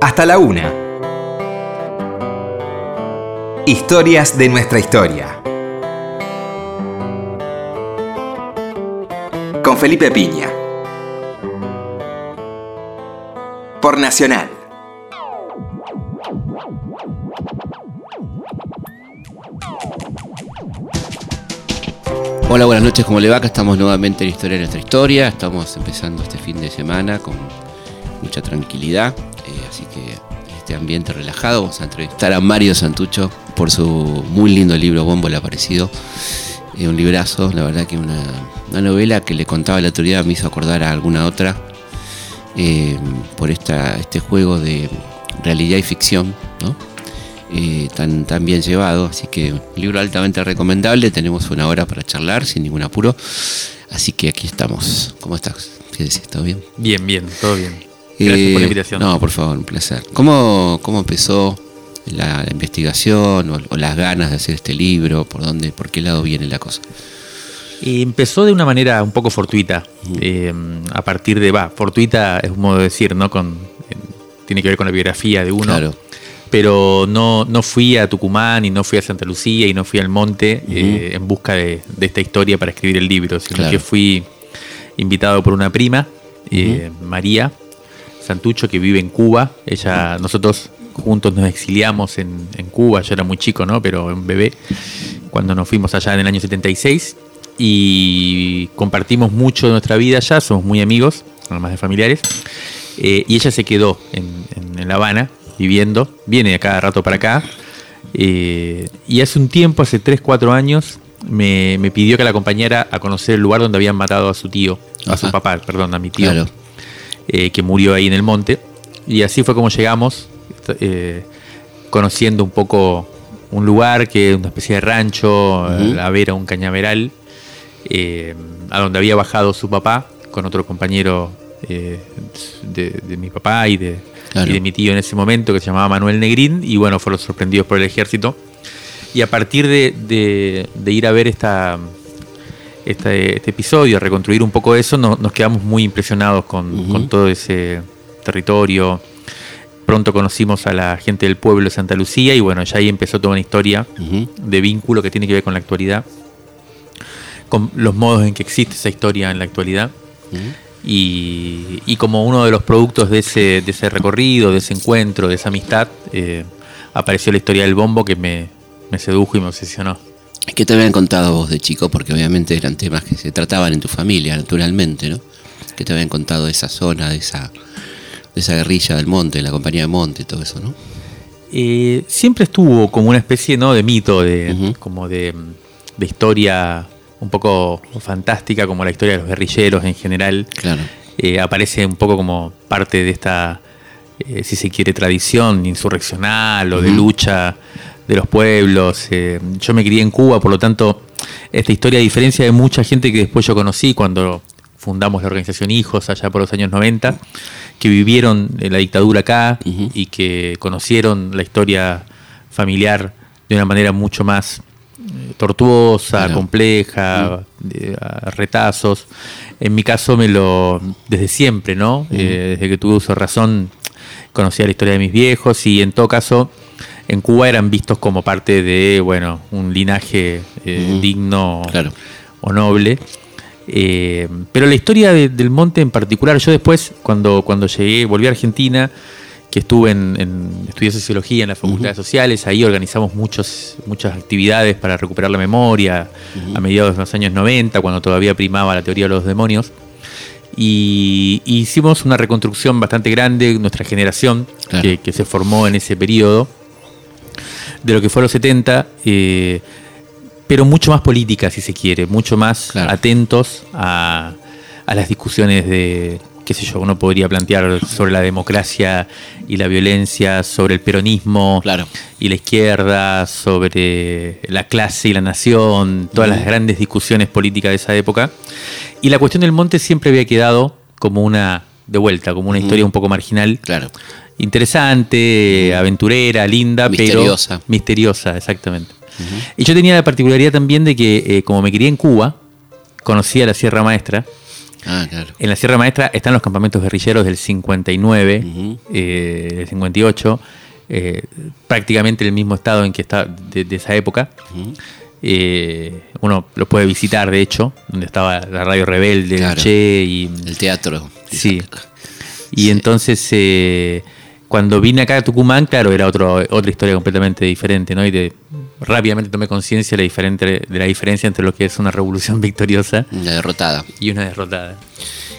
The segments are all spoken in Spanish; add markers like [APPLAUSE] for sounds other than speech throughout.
hasta la una. Historias de nuestra historia. Con Felipe Piña. Por Nacional. Hola, buenas noches, ¿cómo le va? Acá estamos nuevamente en Historia de nuestra historia. Estamos empezando este fin de semana con mucha tranquilidad, así que este ambiente relajado vamos a entrevistar a Mario Santucho por su muy lindo libro Bombo el Aparecido. Eh, un librazo, la verdad que una, novela que le contaba la autoridad me hizo acordar a alguna otra eh, por esta, este juego de realidad y ficción, ¿no? Eh, tan, tan bien llevado. Así que libro altamente recomendable. Tenemos una hora para charlar sin ningún apuro. Así que aquí estamos. ¿Cómo estás? ¿Qué decís? ¿Todo bien? Bien, bien, todo bien. Gracias por la invitación. No, por favor, un placer. ¿Cómo, cómo empezó la, la investigación o, o las ganas de hacer este libro? ¿Por dónde, por qué lado viene la cosa? Empezó de una manera un poco fortuita. eh, a partir de, va, fortuita es un modo de decir, ¿no? Con, eh, tiene que ver con la biografía de uno. Claro. Pero no, no fui a Tucumán y no fui a Santa Lucía y no fui al monte eh, en busca de, de esta historia para escribir el libro, sino Claro. que fui invitado por una prima, María Santucho, que vive en Cuba. Ella, nosotros juntos nos exiliamos en, en Cuba, yo era muy chico, ¿no? Pero un bebé, cuando nos fuimos allá en el año 76 y compartimos mucho de nuestra vida allá, somos muy amigos, además de familiares. Eh, y ella se quedó en, en- en La Habana viviendo, viene a cada rato para acá. eh, y hace un tiempo, hace 3, 4 años, me, me pidió que la acompañara a conocer el lugar donde habían matado a su tío, a su papá, perdón, a mi tío, Claro. Eh, que murió ahí en el monte. Y así fue como llegamos, eh, conociendo un poco un lugar que es una especie de rancho, Ujú. la vera, un cañaveral, eh, a donde había bajado su papá con otro compañero de, de mi papá y de, Claro. y de mi tío en ese momento, que se llamaba Manuel Negrín, y bueno, fueron sorprendidos por el ejército. Y a partir de, de- de ir a ver esta, este, este episodio, a reconstruir un poco eso, no- nos quedamos muy impresionados con, todo ese territorio. Pronto conocimos a la gente del pueblo de Santa Lucía y bueno, ya ahí empezó toda una historia de vínculo que tiene que ver con la actualidad, con los modos en que existe esa historia en la actualidad. Y, y como uno de los productos de ese, de ese recorrido, de ese encuentro, de esa amistad, eh, apareció la historia del bombo que me, me sedujo y me obsesionó. ¿Qué te habían contado vos de chico? Porque obviamente eran temas que se trataban en tu familia, naturalmente, ¿no? ¿Qué te habían contado de esa zona, de esa, de esa guerrilla del monte, de la compañía de monte, todo eso, ¿no? Eh, siempre estuvo como una especie ¿no? de mito, de, como de, de historia un poco fantástica, como la historia de los guerrilleros en general. Claro. Eh, aparece un poco como parte de esta, eh, si se quiere, tradición insurreccional o de lucha de los pueblos. Eh, yo me crié en Cuba, por lo tanto, esta historia, a diferencia de mucha gente que después yo conocí cuando fundamos la organización Hijos allá por los años 90, que vivieron la dictadura acá y que conocieron la historia familiar de una manera mucho más eh, tortuosa, Claro. compleja, retazos. En mi caso me lo desde siempre, ¿no? Eh, desde que tuve uso de razón conocía la historia de mis viejos y en todo caso en Cuba eran vistos como parte de, bueno, un linaje eh, digno Claro. o noble. Eh, pero la historia de- del monte en particular, yo después, cuando, cuando llegué, volví a Argentina, que estuve en, en estudié sociología en las facultades sociales, ahí organizamos muchos, muchas actividades para recuperar la memoria a mediados de los años 90, cuando todavía primaba la teoría de los demonios. Y, y hicimos una reconstrucción bastante grande, nuestra generación, Claro. que, que se formó en ese periodo, de lo que fue los 70, eh, pero mucho más política, si se quiere, mucho más Claro. atentos a, a las discusiones de, qué sé yo, uno podría plantear sobre la democracia y la violencia, sobre el peronismo Claro. y la izquierda, sobre la clase y la nación, todas las grandes discusiones políticas de esa época. Y la cuestión del monte siempre había quedado como una, de vuelta, como una historia un poco marginal. Claro. Interesante, aventurera, linda, Misteriosa. pero misteriosa, exactamente. Y yo tenía la particularidad también de que, eh, como me crié en Cuba, conocía la Sierra Maestra Ah, claro. En la Sierra Maestra están los campamentos guerrilleros del 59, Ujú. eh, del 58, eh, prácticamente el mismo estado en que está de, de esa época. Eh, uno lo puede visitar, de hecho, donde estaba la radio rebelde, Claro. Che y El teatro. Sí. Y entonces, eh, cuando vine acá a Tucumán, claro, era otro, otra historia completamente diferente, ¿no? Y de, rápidamente tomé conciencia de, la diferente- de la diferencia entre lo que es una revolución [LAUGHS] victoriosa La derrotada. y una derrotada.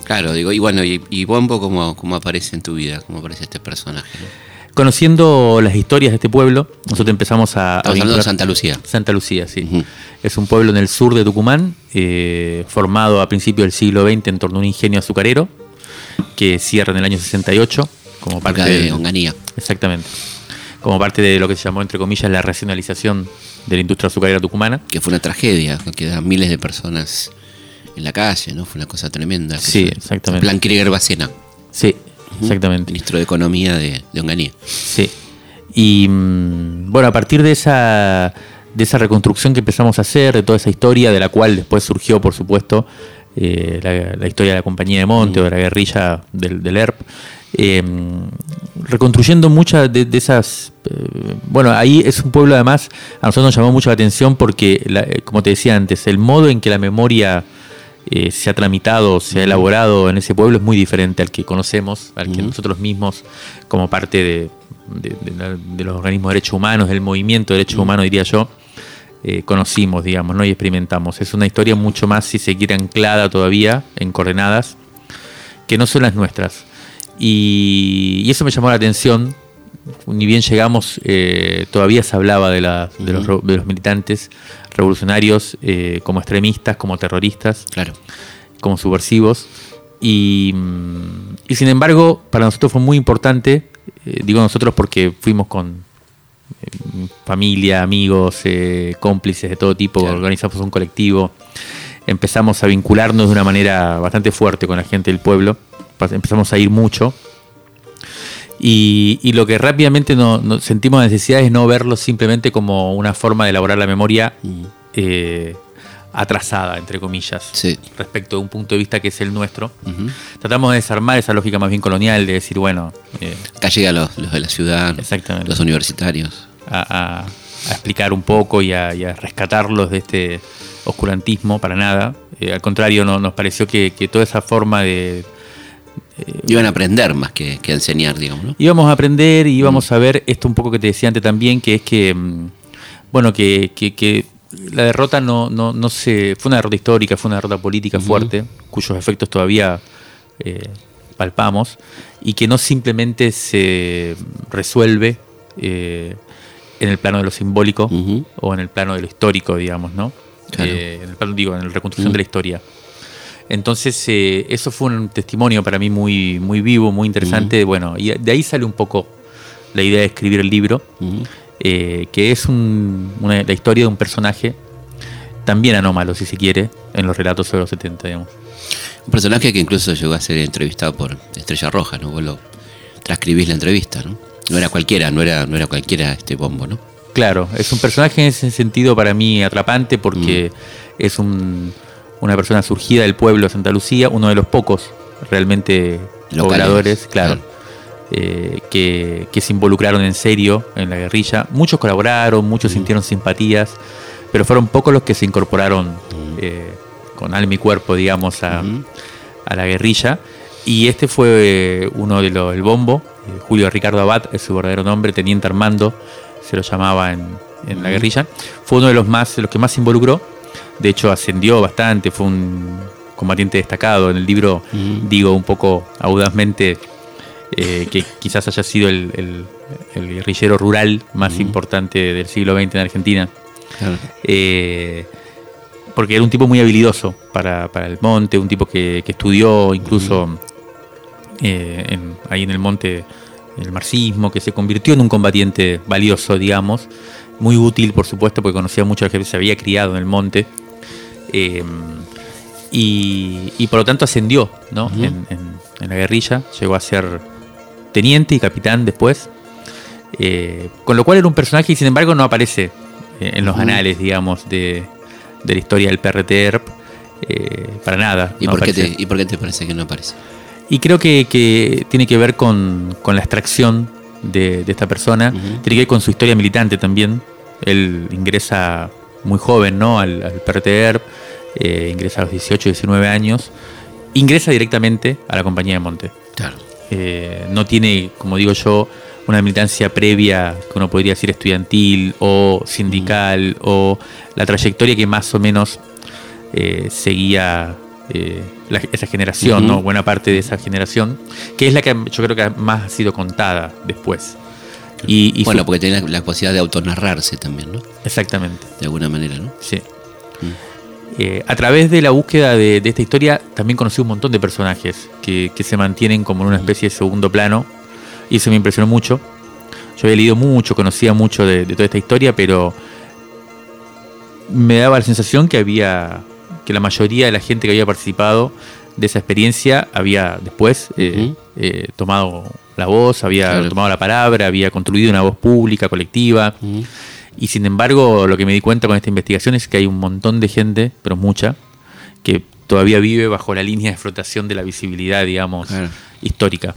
Claro, digo, y bueno, y, y Bombo, ¿cómo, ¿cómo aparece en tu vida? ¿Cómo aparece este personaje? no? Conociendo las historias de este pueblo, nosotros empezamos a... a Estamos hablando de Santa Lucía. Santa Lucía, sí. Es un pueblo en el sur de Tucumán, eh, formado a principios del siglo XX en torno a un ingenio azucarero, que cierra en el año 68 como parte de Onganía. Exactamente. Como parte de lo que se llamó, entre comillas, la racionalización de la industria azucarera tucumana. Que fue una tragedia, que quedan miles de personas en la calle, ¿no? Fue una cosa tremenda. Sí, Fue- exactamente. Plan Krieger Bacena, Sí, exactamente. ministro de Economía de, de Onganía. Sí. Y mm, bueno, a partir de esa, de esa reconstrucción que empezamos a hacer, de toda esa historia, de la cual después surgió, por supuesto, eh, la, la historia de la Compañía de Monte o de la guerrilla del, del ERP, eh, reconstruyendo muchas de, de esas... eh, bueno, ahí es un pueblo además, a nosotros nos llamó mucho la atención porque, la- eh, como te decía antes, el modo en que la memoria eh, se ha tramitado, se ha elaborado en ese pueblo es muy diferente al que conocemos, al que Ujú. nosotros mismos, como parte de, de- de la- de los organismos de derechos humanos, del movimiento de derechos humanos, diría yo, eh, conocimos, digamos, ¿no? y experimentamos. Es una historia mucho más, si se quiere, anclada todavía en coordenadas, que no son las nuestras. Y, y eso me llamó la atención. Ni bien llegamos, eh, todavía se hablaba de, la- de los, re- de los militantes revolucionarios eh, como extremistas, como terroristas Claro. como subversivos. Y, mm, y sin embargo, para nosotros fue muy importante, digo nosotros porque fuimos con familia, amigos, eh, cómplices de todo tipo, Claro. organizamos un colectivo, empezamos a vincularnos de una manera bastante fuerte con la gente del pueblo, empezamos a ir mucho. Y, y lo que rápidamente no, no- sentimos la necesidad es no verlo simplemente como una forma de elaborar la memoria Mm. eh, atrasada, entre comillas, Sí. respecto de un punto de vista que es el nuestro. Tratamos de desarmar esa lógica más bien colonial, de decir, bueno, eh, Acá llegan los, los de la ciudad, Exactamente. los universitarios. a, a- a explicar un poco y a, y a rescatarlos de este oscurantismo para nada. Eh, al contrario, no, nos pareció que, que toda esa forma de... Iban a aprender más que, que a enseñar, digamos, ¿no? Íbamos a aprender y íbamos a ver esto un poco que te decía antes también, que es que, mm, bueno, que la derrota no, no, no se... Fue una derrota histórica, fue una derrota política fuerte, cuyos efectos todavía eh, palpamos, y que no simplemente se resuelve eh, en el plano de lo simbólico o en el plano de lo histórico, digamos, ¿no? Claro. Eh, en el plano, digo, en la reconstrucción de la historia. Entonces, eso fue un testimonio para mí muy, muy vivo, muy interesante. Bueno, y de ahí sale un poco la idea de escribir el libro. Eh, que es un- una- la historia de un personaje también anómalo, si se quiere, en los relatos sobre los 70, digamos. Un personaje que incluso llegó a ser entrevistado por Estrella Roja, ¿no? Vos lo transcribís la entrevista, ¿no? No era cualquiera, no era, no era cualquiera este bombo, ¿no? Claro, es un personaje en ese sentido para mí atrapante porque es un- una persona surgida del pueblo de Santa Lucía, uno de los pocos realmente Locales, pobladores, claro, claro. Eh, que, que se involucraron en serio en la guerrilla. Muchos colaboraron, muchos sintieron simpatías, pero fueron pocos los que se incorporaron eh, con alma y cuerpo, digamos, a, Ujú. a la guerrilla. Y este fue eh, uno de los, el bombo, eh, Julio Ricardo Abad, es su verdadero nombre, Teniente Armando, se lo llamaba en, en la guerrilla. Fue uno de los más, los que más se involucró. De hecho, ascendió bastante, fue un combatiente destacado. En el libro digo un poco audazmente eh, que quizás haya sido el, el- el guerrillero rural más importante del siglo XX en Argentina. Claro. Eh, porque era un tipo muy habilidoso para, para el monte, un tipo que, que estudió incluso eh, en- ahí en el monte el marxismo, que se convirtió en un combatiente valioso, digamos, muy útil, por supuesto, porque conocía mucho a gente, se había criado en el monte. eh, y, y por lo tanto ascendió ¿no? Ujú. en, en- en la guerrilla, llegó a ser teniente y capitán después. Eh, con lo cual era un personaje y sin embargo no aparece eh, en los Ujú. anales, digamos, de, de la historia del PRTERP. eh, para nada. ¿Y, no por qué te, ¿Y por qué te parece que no aparece? Y creo que, que tiene que ver con, con la extracción de, de esta persona, tiene que ver con su historia militante también. Él ingresa muy joven ¿no? al, al PRTR, eh, ingresa a los 18, 19 años, ingresa directamente a la Compañía de Monte. Claro. Eh, no tiene, como digo yo, una militancia previa que uno podría decir estudiantil o sindical o la trayectoria que más o menos eh, seguía eh, la- esa generación. ¿no? buena parte de esa generación, que es la que yo creo que más ha sido contada después. Y, y bueno, su- porque tiene la, la posibilidad de autonarrarse también, ¿no? exactamente, De alguna manera, ¿no? sí. Mm. Eh, a través de la búsqueda de, de esta historia también conocí un montón de personajes que, que se mantienen como en una especie de segundo plano y eso me impresionó mucho. Yo había leído mucho, conocía mucho de, de toda esta historia, pero me daba la sensación que había que la mayoría de la gente que había participado de esa experiencia había después eh, eh, tomado la voz, había Claro. tomado la palabra, había construido una voz pública, colectiva. Y sin embargo, lo que me di cuenta con esta investigación es que hay un montón de gente, pero mucha, que todavía vive bajo la línea de flotación de la visibilidad, digamos, Claro. histórica.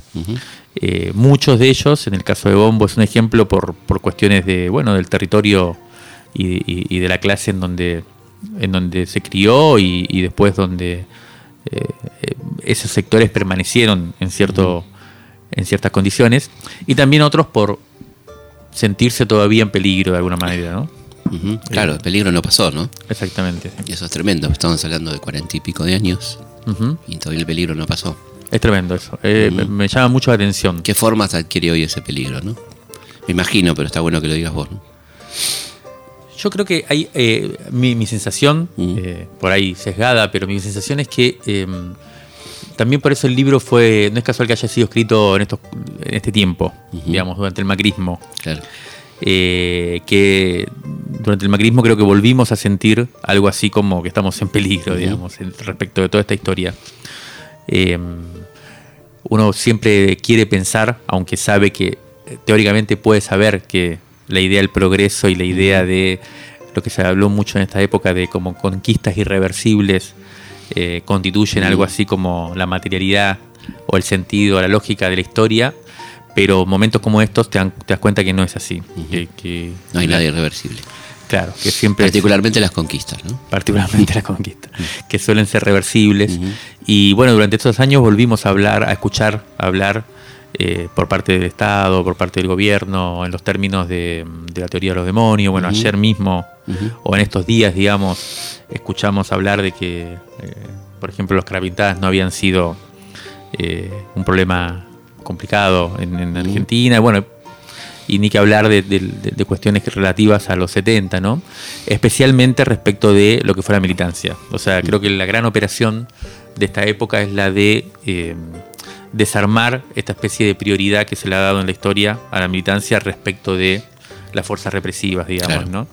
Eh, muchos de ellos, en el caso de Bombo, es un ejemplo por, por cuestiones de, bueno, del territorio y, y- y de la clase en donde, en donde se crió y, y después donde eh, eh, esos sectores permanecieron en, cierto, en ciertas condiciones. Y también otros por sentirse todavía en peligro de alguna manera, ¿no? Claro, el peligro no pasó, ¿no? Exactamente. Y eso es tremendo. Estamos hablando de cuarenta y pico de años y todavía el peligro no pasó. Es tremendo eso. Eh, me, me llama mucho la atención. ¿Qué formas adquiere hoy ese peligro, no? Me imagino, pero está bueno que lo digas vos, ¿no? Yo creo que hay eh, mi, mi sensación, eh, por ahí sesgada, pero mi sensación es que eh, también por eso el libro fue, no es casual que haya sido escrito en, estos, en este tiempo, Ujú. digamos, durante el macrismo. Claro. eh, que durante el macrismo creo que volvimos a sentir algo así como que estamos en peligro, Ujú. digamos, en- respecto de toda esta historia. Eh, uno siempre quiere pensar, aunque sabe que eh, teóricamente puede saber que la idea del progreso y la idea de lo que se habló mucho en esta época de como conquistas irreversibles eh, constituyen algo así como la materialidad o el sentido, la lógica de la historia, pero momentos como estos te, dan- te das cuenta que no es así. Que, que- No hay nada irreversible. Claro, que siempre... es- Particularmente las conquistas, ¿no? particularmente [LAUGHS] la conquista, que suelen ser reversibles. Y bueno, durante estos años volvimos a hablar, a escuchar, a hablar eh, por parte del Estado, por parte del gobierno, en los términos de, de la teoría de los demonios. Bueno, ayer mismo, o en estos días, digamos, escuchamos hablar de que, eh, por ejemplo, los carapintadas no habían sido eh, un problema complicado en. Argentina. Bueno, y ni que hablar de, de- de- de cuestiones relativas a los 70, ¿no? Especialmente respecto de lo que fue la militancia. O sea, creo que la gran operación de esta época es la de eh, desarmar esta especie de prioridad que se le ha dado en la historia a la militancia respecto de las fuerzas represivas, digamos, Claro. ¿no?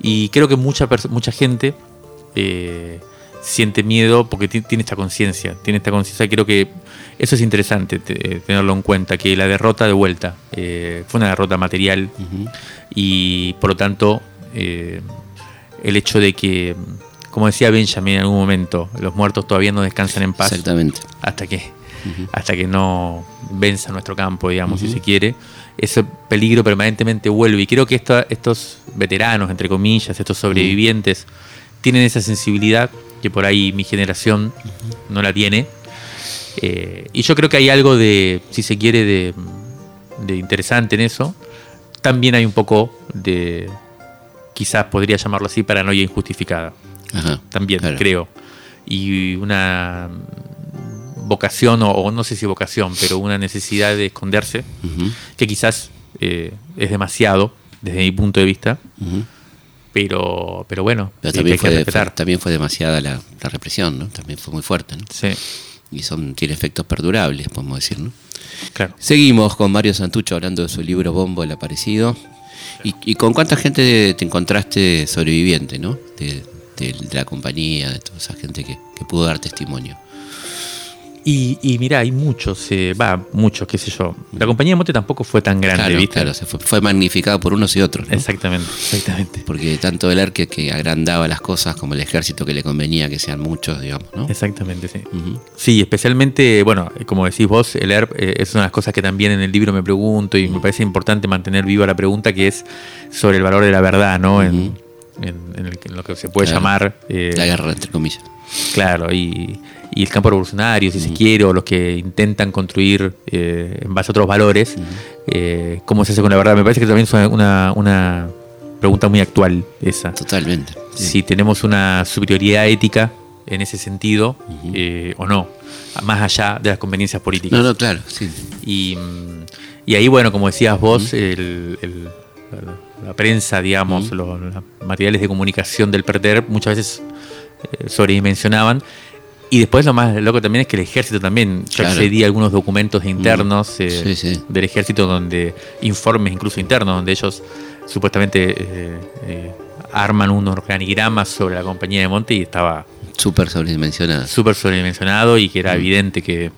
Y creo que mucha, mucha gente eh, siente miedo porque ti- tiene esta conciencia. Tiene esta conciencia. y Creo que eso es interesante te- tenerlo en cuenta. Que la derrota de vuelta eh, fue una derrota material y por lo tanto eh, el hecho de que, como decía Benjamin en algún momento, los muertos todavía no descansan en paz Exactamente. hasta que Hasta que no venza nuestro campo, digamos, si se quiere, ese peligro permanentemente vuelve. Y creo que estos veteranos, entre comillas, estos sobrevivientes, tienen esa sensibilidad que por ahí mi generación no la tiene. Eh, y yo creo que hay algo de, si se quiere, de, de interesante en eso. También hay un poco de, quizás podría llamarlo así, paranoia injustificada Ajá. también, Claro. creo. Y una vocación, o, o no sé si vocación, pero una necesidad de esconderse, que quizás eh, es demasiado desde mi punto de vista, pero, pero bueno, Pero también hay que fue, respetar. fue- también fue demasiada la, la represión, ¿no? También fue muy fuerte, ¿no? Sí, Y son, tiene efectos perdurables, podemos decir, ¿no? claro. Seguimos con Mario Santucho hablando de su libro Bombo el Aparecido. ¿Y, y con cuánta gente te encontraste sobreviviente, ¿no? De, de- de la compañía, de toda esa gente que, que pudo dar testimonio. Y, y mirá, hay muchos, eh, va, muchos, qué sé yo. La compañía de Monte tampoco fue tan grande, Claro, ¿viste? claro, se fue, fue magnificado por unos y otros. ¿no? Exactamente, exactamente. Porque tanto el ERC que agrandaba las cosas como el ejército que le convenía que sean muchos, digamos, ¿no? Exactamente, sí. Sí, especialmente, bueno, como decís vos, el ERP eh, es una de las cosas que también en el libro me pregunto y me parece importante mantener viva la pregunta que es sobre el valor de la verdad, ¿no? En, en- en el- en lo que se puede Claro. llamar... eh, La guerra, entre comillas. Claro, y, y el campo revolucionario, si se quiere, o los que intentan construir eh, en base a otros valores, eh, ¿cómo se hace con la verdad? Me parece que también es una, una- pregunta muy actual esa. Totalmente. sí. Si tenemos una superioridad ética en ese sentido eh, o no, más allá de las conveniencias políticas. No, no, claro, sí. Y, y ahí, bueno, como decías vos, el- el- la, la prensa, digamos, los, los materiales de comunicación del PERTER muchas veces sobredimensionaban. Y después lo más loco también es que el ejército también, yo Claro. accedí a algunos documentos internos eh, Sí, sí. del ejército, donde informes incluso internos, donde ellos supuestamente eh, eh, arman un organigrama sobre la compañía de Monte y estaba Súper sobredimensionada. súper sobredimensionado y que Mm. era evidente que,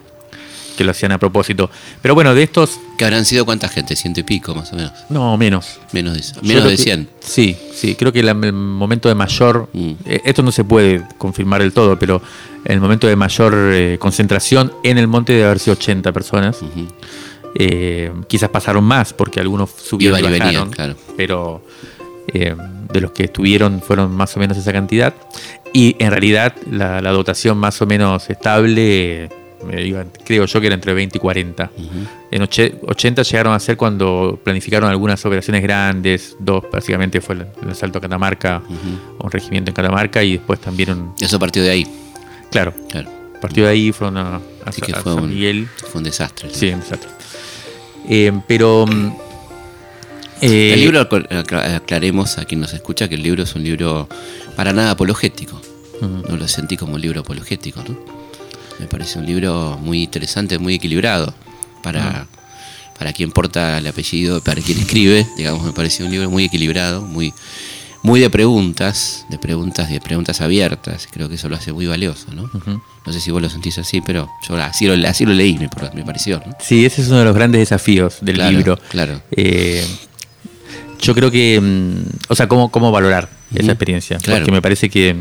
que lo hacían a propósito. Pero bueno, de estos, ¿Que habrán sido cuánta gente? Ciento y pico, más o menos. no, menos. Menos de, menos de que- 100. Sí, sí, creo que el momento de mayor, Mm. eh, esto no se puede confirmar del todo, pero el momento de mayor eh, concentración en el monte debe haber sido 80 personas. Eh, quizás pasaron más porque algunos subieron y Iban y venían, bajaron, claro. pero eh, de los que estuvieron fueron más o menos esa cantidad. Y en realidad la, la dotación más o menos estable, iba- creo yo que era entre 20 y 40. En oche- 80 llegaron a ser cuando planificaron algunas operaciones grandes, dos básicamente fue el, el asalto a Catamarca, un regimiento en Catamarca y después también un... Eso partió de ahí. Claro, Claro. partió de ahí, fueron a, a- que a fue San un, Miguel. fue un desastre. Sí, exacto. Eh, pero... mm, eh, El libro, acla- acla- aclaremos a quien nos escucha que el libro es un libro para nada apologético. No lo sentí como un libro apologético, ¿no? Me parece un libro muy interesante, muy equilibrado. Para, para quien porta el apellido, para quien escribe, digamos, me pareció un libro muy equilibrado, muy, muy de preguntas, de preguntas, de preguntas abiertas. Creo que eso lo hace muy valioso, ¿no? No sé si vos lo sentís así, pero yo así lo, así lo leí, me, me pareció, ¿no? Sí, ese es uno de los grandes desafíos del Claro, libro. claro. Eh, yo creo que, mm, o sea, cómo, cómo valorar esa experiencia. claro. Porque me parece que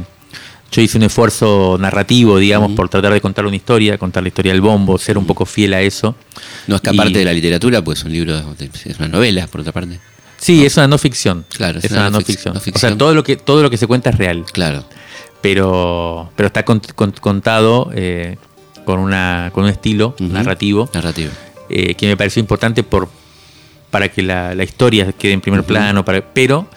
yo hice un esfuerzo narrativo, digamos, por tratar de contar una historia, contar la historia del bombo, ser un poco fiel a eso. No escaparte Y- de la literatura, pues es un libro, de- es una novela, por otra parte. Sí, es una no ficción. Claro, es, una no ficción. no O sea, todo lo que todo lo que se cuenta es real, Claro. pero pero está cont- cont- contado eh, con una con un estilo narrativo Narrativo. eh, que me pareció importante por para que la, la historia quede en primer plano, para- pero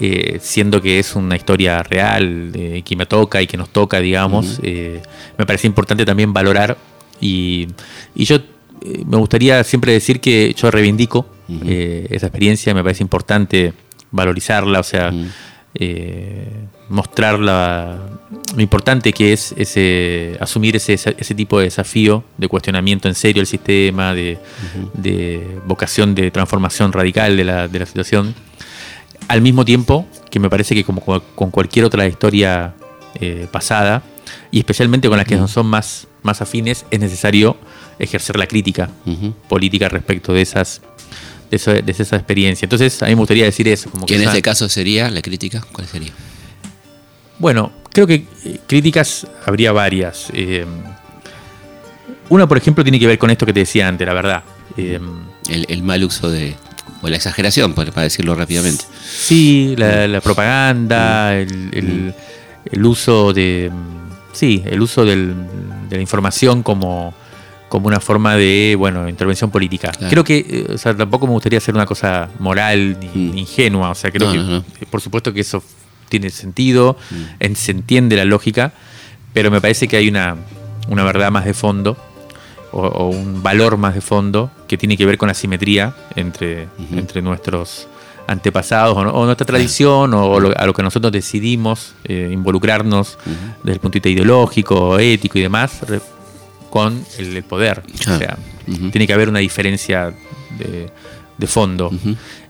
eh, siendo que es una historia real, eh, que me toca y que nos toca, digamos, eh, me parece importante también valorar y, y yo eh, me gustaría siempre decir que yo reivindico eh, esa experiencia, me parece importante valorizarla, o sea, Ujú. eh, mostrar la- lo importante que es ese asumir ese, ese tipo de desafío de cuestionamiento en serio del sistema, de, de vocación de transformación radical de la, de la situación. Al mismo tiempo que me parece que como con cualquier otra historia eh, pasada, y especialmente con las que son más, más afines, es necesario ejercer la crítica política respecto de esas de, eso- de esa experiencia. Entonces, a mí me gustaría decir eso. Como Que en esa- este caso sería la crítica, ¿cuál sería? Bueno, creo que eh, críticas habría varias. Eh, una, por ejemplo, tiene que ver con esto que te decía antes, la verdad. Eh, El, el mal uso de. O la exageración, para, para decirlo rápidamente. sí, la, la propaganda, el, el- el uso de. Sí, el uso del- de la información como, como una forma de, bueno, intervención política. Claro. Creo que, eh, o sea, tampoco me gustaría hacer una cosa moral ni, Mm. ni ingenua. O sea, creo No, que, no, no. eh, por supuesto que eso tiene sentido, Mm. se entiende la lógica, pero me parece que hay una, una verdad más de fondo o, o un valor más de fondo que tiene que ver con la simetría entre, entre nuestros antepasados o, no- o nuestra tradición o lo- a lo que nosotros decidimos eh, involucrarnos desde el punto de vista ideológico, ético y demás re- con el, el poder. Claro. O sea, Ujú. tiene que haber una diferencia de, de fondo.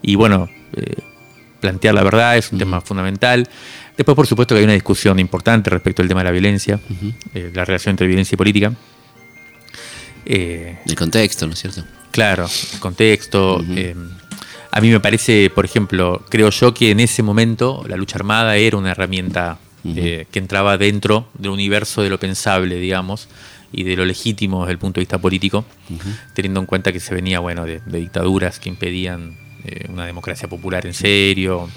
Y bueno, eh, plantear la verdad es un tema fundamental. Después, por supuesto, que hay una discusión importante respecto al tema de la violencia, eh, la relación entre violencia y política. Eh, El contexto, ¿no es cierto? Claro, el contexto. eh, a mí me parece, por ejemplo, creo yo que en ese momento la lucha armada era una herramienta eh, que entraba dentro del universo de lo pensable, digamos, y de lo legítimo desde el punto de vista político, teniendo en cuenta que se venía, bueno, de, de dictaduras que impedían eh, una democracia popular en serio.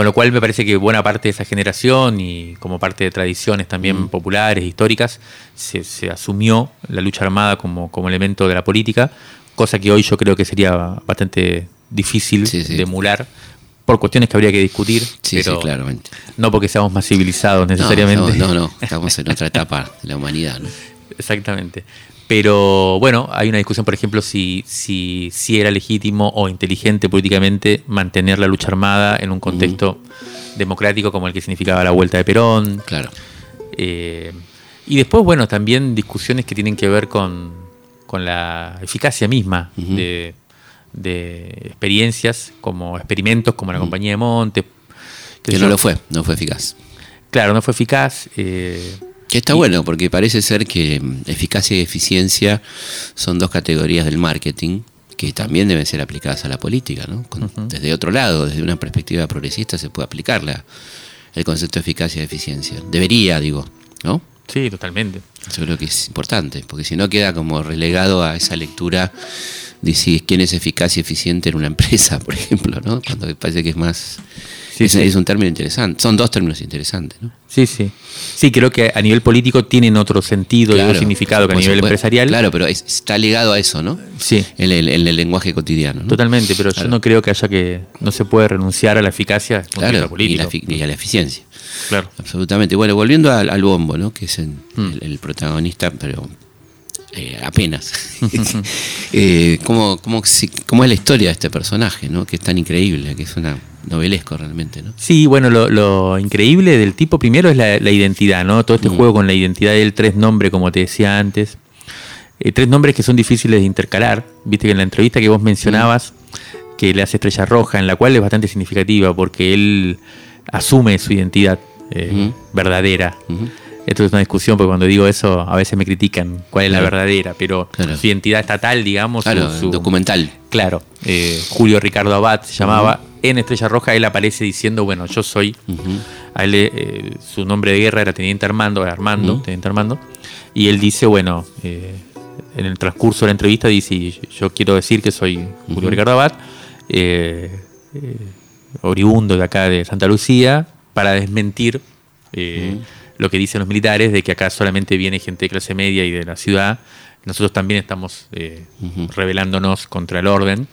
Con lo cual me parece que buena parte de esa generación y como parte de tradiciones también populares, históricas, se, se asumió la lucha armada como, como elemento de la política, cosa que hoy yo creo que sería bastante difícil Sí, sí. de emular por cuestiones que habría que discutir, Sí, pero sí, claramente. no porque seamos más civilizados No, necesariamente. No, no, no, [LAUGHS] estamos en otra etapa de la humanidad, ¿no? Exactamente. Pero bueno, hay una discusión, por ejemplo, si, si, si era legítimo o inteligente políticamente mantener la lucha armada en un contexto democrático como el que significaba la vuelta de Perón. Claro. Eh, y después, bueno, también discusiones que tienen que ver con, con la eficacia misma de, de experiencias, como experimentos, como la Compañía de Monte. Que no lo fue, no fue eficaz. Claro, no fue eficaz. eh, Que está Y- bueno, porque parece ser que mm, eficacia y eficiencia son dos categorías del marketing que también deben ser aplicadas a la política, ¿no? Con- Desde otro lado, desde una perspectiva progresista, se puede aplicar la- el concepto de eficacia y eficiencia. Debería, digo, ¿no? Sí, totalmente. Yo creo que es importante, porque si no queda como relegado a esa lectura de si quién es eficaz y eficiente en una empresa, [LAUGHS] por ejemplo, ¿no? Cuando me parece que es más... Sí, es, sí. es un término interesante, son dos términos interesantes, ¿no? Sí, sí. Sí, creo que a nivel político tienen otro sentido y otro significado que a nivel empresarial. Claro, pero es- está ligado a eso, ¿no? Sí, En el, en el lenguaje cotidiano. ¿no? totalmente, pero Claro. yo no creo que haya que. No se puede renunciar a la eficacia Claro, y, la, político. efi- y a la eficiencia. Claro. Absolutamente. Bueno, volviendo al, al bombo, ¿no? Que es el, Mm. el- el protagonista, pero eh, apenas. [LAUGHS] [LAUGHS] Eh, ¿cómo, cómo, si- cómo es la historia de este personaje, ¿no? Que es tan increíble, que es una novelesco realmente, ¿no? Sí, bueno, lo, lo increíble del tipo primero es la, la identidad, ¿no? Todo este Mm. juego con la identidad del tres nombres, como te decía antes. Eh, tres nombres que son difíciles de intercalar. Viste que en la entrevista que vos mencionabas, que le hace Estrella Roja, en la cual es bastante significativa, porque él asume su identidad eh, verdadera. Esto es una discusión, porque cuando digo eso, a veces me critican cuál es la Claro. verdadera, pero Claro. su identidad estatal, digamos, su- Claro, su, documental. Claro, eh, Julio Ricardo Abad se llamaba. En Estrella Roja él aparece diciendo, bueno, yo soy. A él, eh, su nombre de guerra era Teniente Armando, Armando. Teniente Armando. Y él dice, bueno, en el transcurso de la entrevista dice, yo quiero decir que soy Julio. Ricardo Abad, oriundo de acá de Santa Lucía, para desmentir eh, lo que dicen los militares de que acá solamente viene gente de clase media y de la ciudad. Nosotros también estamos eh, rebelándonos contra el orden.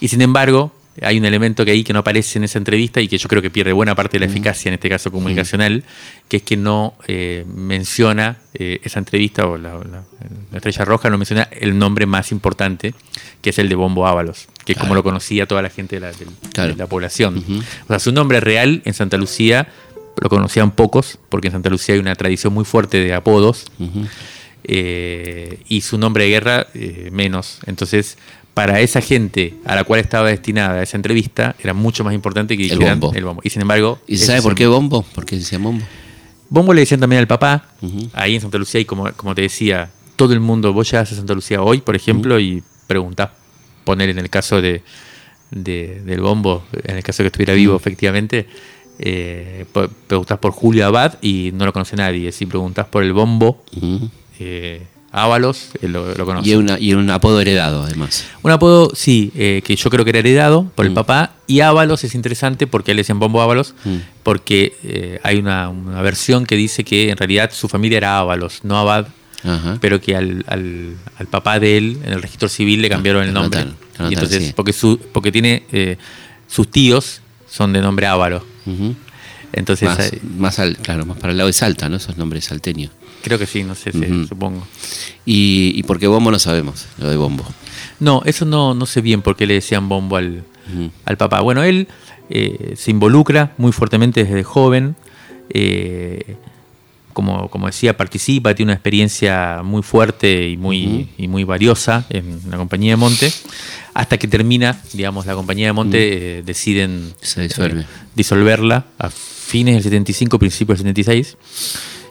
Y sin embargo, hay un elemento que ahí que no aparece en esa entrevista y que yo creo que pierde buena parte de la eficacia, en este caso comunicacional, que es que no eh, menciona eh, esa entrevista o la, la- la estrella roja, no menciona el nombre más importante, que es el de Bombo Ábalos, que es como lo conocía toda la gente de la, del- Claro. de la población. O sea, su nombre real en Santa Lucía lo conocían pocos, porque en Santa Lucía hay una tradición muy fuerte de apodos, eh, y su nombre de guerra eh, menos. Entonces, para esa gente a la cual estaba destinada esa entrevista, era mucho más importante que El bombo. el bombo. Y sin embargo, ¿Y se sabe por qué bombo? ¿Por qué decía bombo? Bombo le decían también al papá, ahí en Santa Lucía, y como, como te decía, todo el mundo, vos llegas a Santa Lucía hoy, por ejemplo, y preguntás, poner en el caso de, de- del bombo, en el caso que estuviera vivo, efectivamente, eh, preguntás por Julio Abad y no lo conoce nadie. Si preguntás por el bombo, eh, Ábalos, él lo, lo conoce. Y, una, y un apodo heredado, además. Un apodo, sí, eh, que yo creo que era heredado por el Mm. papá. Y Ábalos es interesante porque él le decían Bombo Ábalos, Mm. porque eh, hay una, una versión que dice que en realidad su familia era Ábalos, no Abad, Ajá. pero que al, al- al papá de él, en el registro civil, le cambiaron Ah, el lo nombre. y entonces, sí. porque, su, porque tiene eh, sus tíos son de nombre Ávalo. Ujú. Entonces, más, eh, más al, claro, más para el lado de Salta, ¿no? Esos nombres salteños. creo que sí, no sé, sí, Ujú. supongo. Y, y porque bombo no sabemos, lo de bombo. No, eso no, no sé bien por qué le decían bombo al, al papá. Bueno, él eh, se involucra muy fuertemente desde joven. eh, como, como decía, participa, tiene una experiencia muy fuerte y muy, Ujú. y muy valiosa en la compañía de Monte. Hasta que termina, digamos, la compañía de Monte, eh, deciden Se eh, disolverla a fines del 75, principios del 76.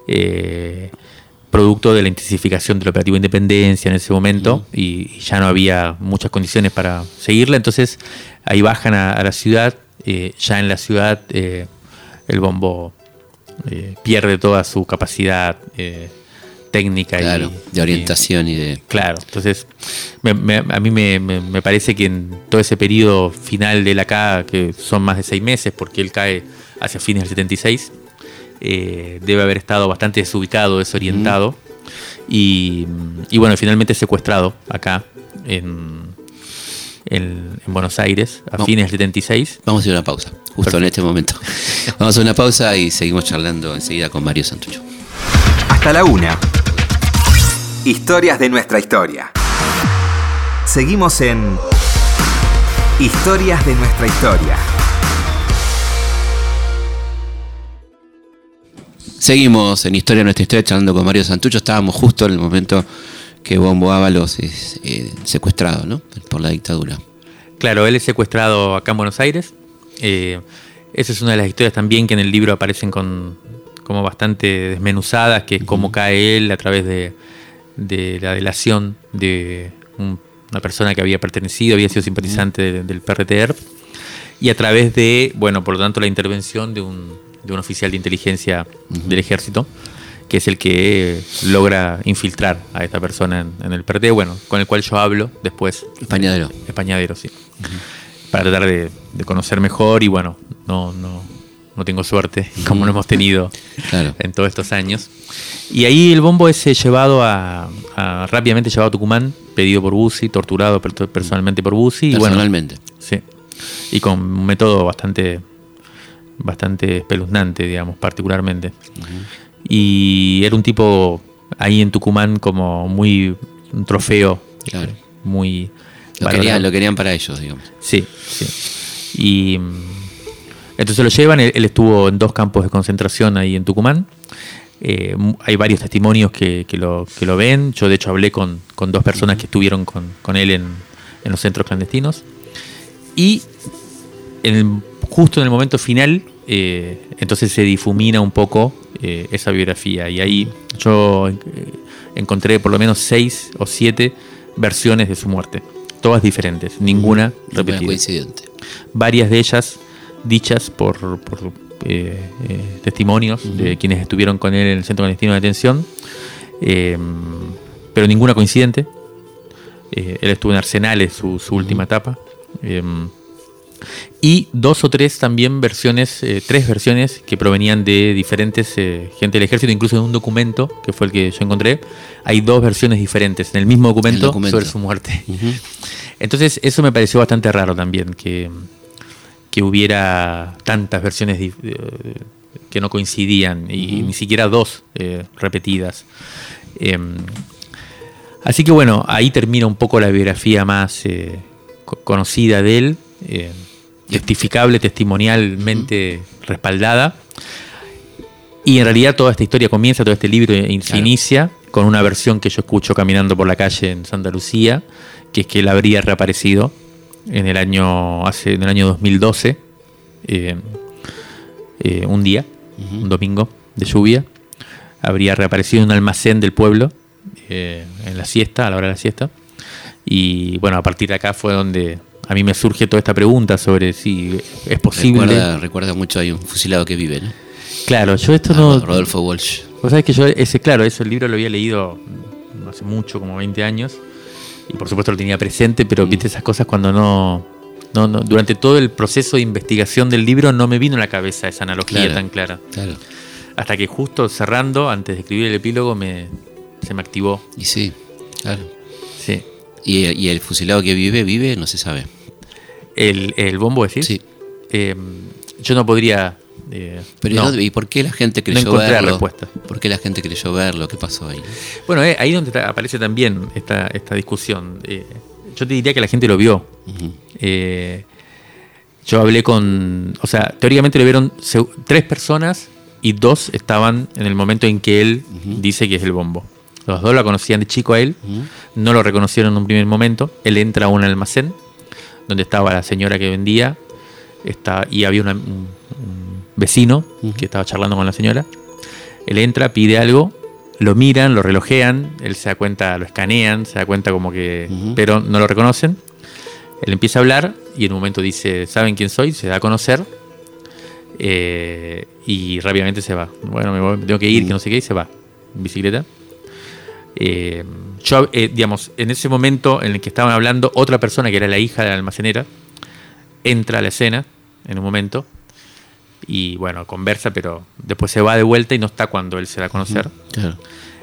Eh, producto de la intensificación del operativo Independencia en ese momento y, y ya no había muchas condiciones para seguirla, entonces ahí bajan a, a la ciudad, eh, ya en la ciudad el bombo eh, pierde toda su capacidad eh, técnica Claro, y, de orientación y de. claro, entonces me- me- a mí me, me- parece que en todo ese periodo final de la K, que son más de seis meses, porque él cae hacia fines del 76, eh, debe haber estado bastante desubicado, desorientado. Y, y bueno, finalmente secuestrado acá en, en- en Buenos Aires a No. fines del 76. Vamos a hacer una pausa, justo en este momento. [LAUGHS] Vamos a hacer una pausa y seguimos charlando enseguida con Mario Santucho. Hasta la una. Historias de nuestra historia. Seguimos en Historias de nuestra historia. Seguimos en Historia de nuestra historia charlando con Mario Santucho. Estábamos justo en el momento que Bombo Ábalos es eh, secuestrado ¿no? por la dictadura. Claro, él es secuestrado acá en Buenos Aires. Eh, esa es una de las historias también que en el libro aparecen con como bastante desmenuzadas, que es cómo cae él a través de, de la delación de un- una persona que había pertenecido, había sido simpatizante de- del PRTR, y a través de, bueno, por lo tanto, la intervención de un, de un oficial de inteligencia del ejército, que es el que logra infiltrar a esta persona en, en el PRT, bueno, con el cual yo hablo después Españadero. Españadero, sí. Para tratar de, de conocer mejor y bueno, no, no, no tengo suerte como lo hemos tenido [LAUGHS] Claro. en todos estos años. Y ahí el bombo es eh, llevado a, a- rápidamente llevado a Tucumán, pedido por Bussi, torturado per- personalmente por Bussi. Y bueno, Personalmente. sí. Y con un método bastante, bastante espeluznante, digamos, particularmente. Y era un tipo ahí en Tucumán como muy un trofeo, Claro. muy Lo querían, lo querían para ellos, digamos. Sí, sí. Y mm, entonces lo llevan, él, él estuvo en dos campos de concentración ahí en Tucumán. Eh, hay varios testimonios que, que lo, que lo ven. Yo de hecho hablé con, con dos personas que estuvieron con, con él en, en los centros clandestinos. Y en el- justo en el momento final, eh, entonces se difumina un poco eh, esa biografía. Y ahí yo eh, encontré por lo menos seis o siete versiones de su muerte. Todas diferentes, ninguna repetida. coincidente. Varias de ellas dichas por, por, eh, eh, testimonios de quienes estuvieron con él en el centro clandestino de detención, pero ninguna coincidente. Él estuvo en Arsenales, su, su última etapa. Y dos o tres también versiones, eh, tres versiones que provenían de diferentes eh, gente del ejército, incluso en un documento, que fue el que yo encontré, hay dos versiones diferentes en el mismo documento, documento. sobre su muerte. Entonces eso me pareció bastante raro también, que, que hubiera tantas versiones eh, que no coincidían y ni siquiera dos eh, repetidas. Em, así que bueno, ahí termina un poco la biografía más co- conocida de él, eh, testificable, testimonialmente respaldada. Y en realidad toda esta historia comienza, todo este libro se Claro. inicia con una versión que yo escucho caminando por la calle en Santa Lucía, que es que él habría reaparecido en el año, hace, en el año 2012, eh, eh, un día, un domingo de lluvia, habría reaparecido en un almacén del pueblo eh, en la siesta, a la hora de la siesta. Y bueno, a partir de acá fue donde a mí me surge toda esta pregunta sobre si es posible. Recuerda, recuerda mucho, hay un fusilado que vive, ¿no? Claro, yo esto Ah, no. Rodolfo Walsh. Vos sabés que yo, ese, claro, ese libro lo había leído hace mucho, como 20 años, y por supuesto lo tenía presente, pero viste esas cosas cuando no, no, no- Durante todo el proceso de investigación del libro no me vino a la cabeza esa analogía Claro. tan clara. Claro. Hasta que justo cerrando, antes de escribir el epílogo, me, se me activó. Y sí, claro. Sí. Y, y el fusilado que vive, vive, no se sabe. El, el bombo, decís. Sí. Eh, yo no podría. eh, Pero ¿y no. dónde- ¿y por qué la gente creyó encontré la respuesta. ¿Por qué la gente creyó verlo? ¿Qué pasó ahí? Bueno, eh, ahí donde está- aparece también esta, esta discusión. Eh, yo te diría que la gente lo vio. Eh, yo hablé con. O sea, teóricamente lo vieron tres personas y dos estaban en el momento en que él dice que es el bombo. Los dos lo conocían de chico a él, no lo reconocieron en un primer momento. Él entra a un almacén donde estaba la señora que vendía está, y había una- un, un vecino que estaba charlando con la señora. Él entra, pide algo lo miran, lo relojean, él se da cuenta, lo escanean, se da cuenta como que, pero no lo reconocen. Él empieza a hablar y en un momento dice, ¿saben quién soy? Se da a conocer eh, y rápidamente se va. Bueno, me, voy, me tengo que ir, que no sé qué, y se va en bicicleta. Eh, yo, eh, digamos, en ese momento en el que estaban hablando, otra persona que era la hija de la almacenera entra a la escena en un momento y bueno, conversa, pero después se va de vuelta y no está cuando él se da a conocer. Claro.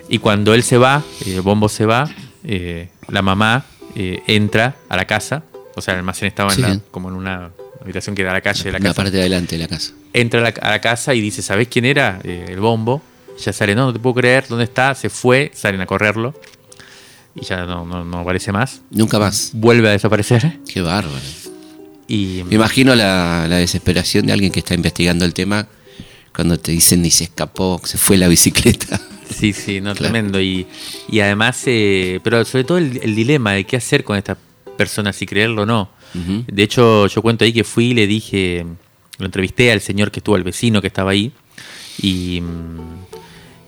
Y cuando él se va, eh, Bombo se va, eh, la mamá eh, entra a la casa, o sea, el almacén estaba en Sí. la- como en una habitación que da a la calle de la La casa. parte de adelante de la casa. Entra a la, a la casa y dice, ¿sabés quién era? Eh, el Bombo. Ya sale, no, no te puedo creer, ¿dónde está? Se fue, salen a correrlo y ya no, no, no aparece más. Nunca más. Vuelve a desaparecer Qué bárbaro. y Me imagino la, la desesperación de alguien que está investigando el tema cuando te dicen ni se escapó, se fue la bicicleta. [LAUGHS] Sí, sí, no, Claro. tremendo. Y, y además, eh, pero sobre todo el, el dilema de qué hacer con esta persona, si creerlo o no. De hecho, yo cuento ahí que fui y le dije, lo entrevisté al señor que estuvo, al vecino que estaba ahí, y, mm,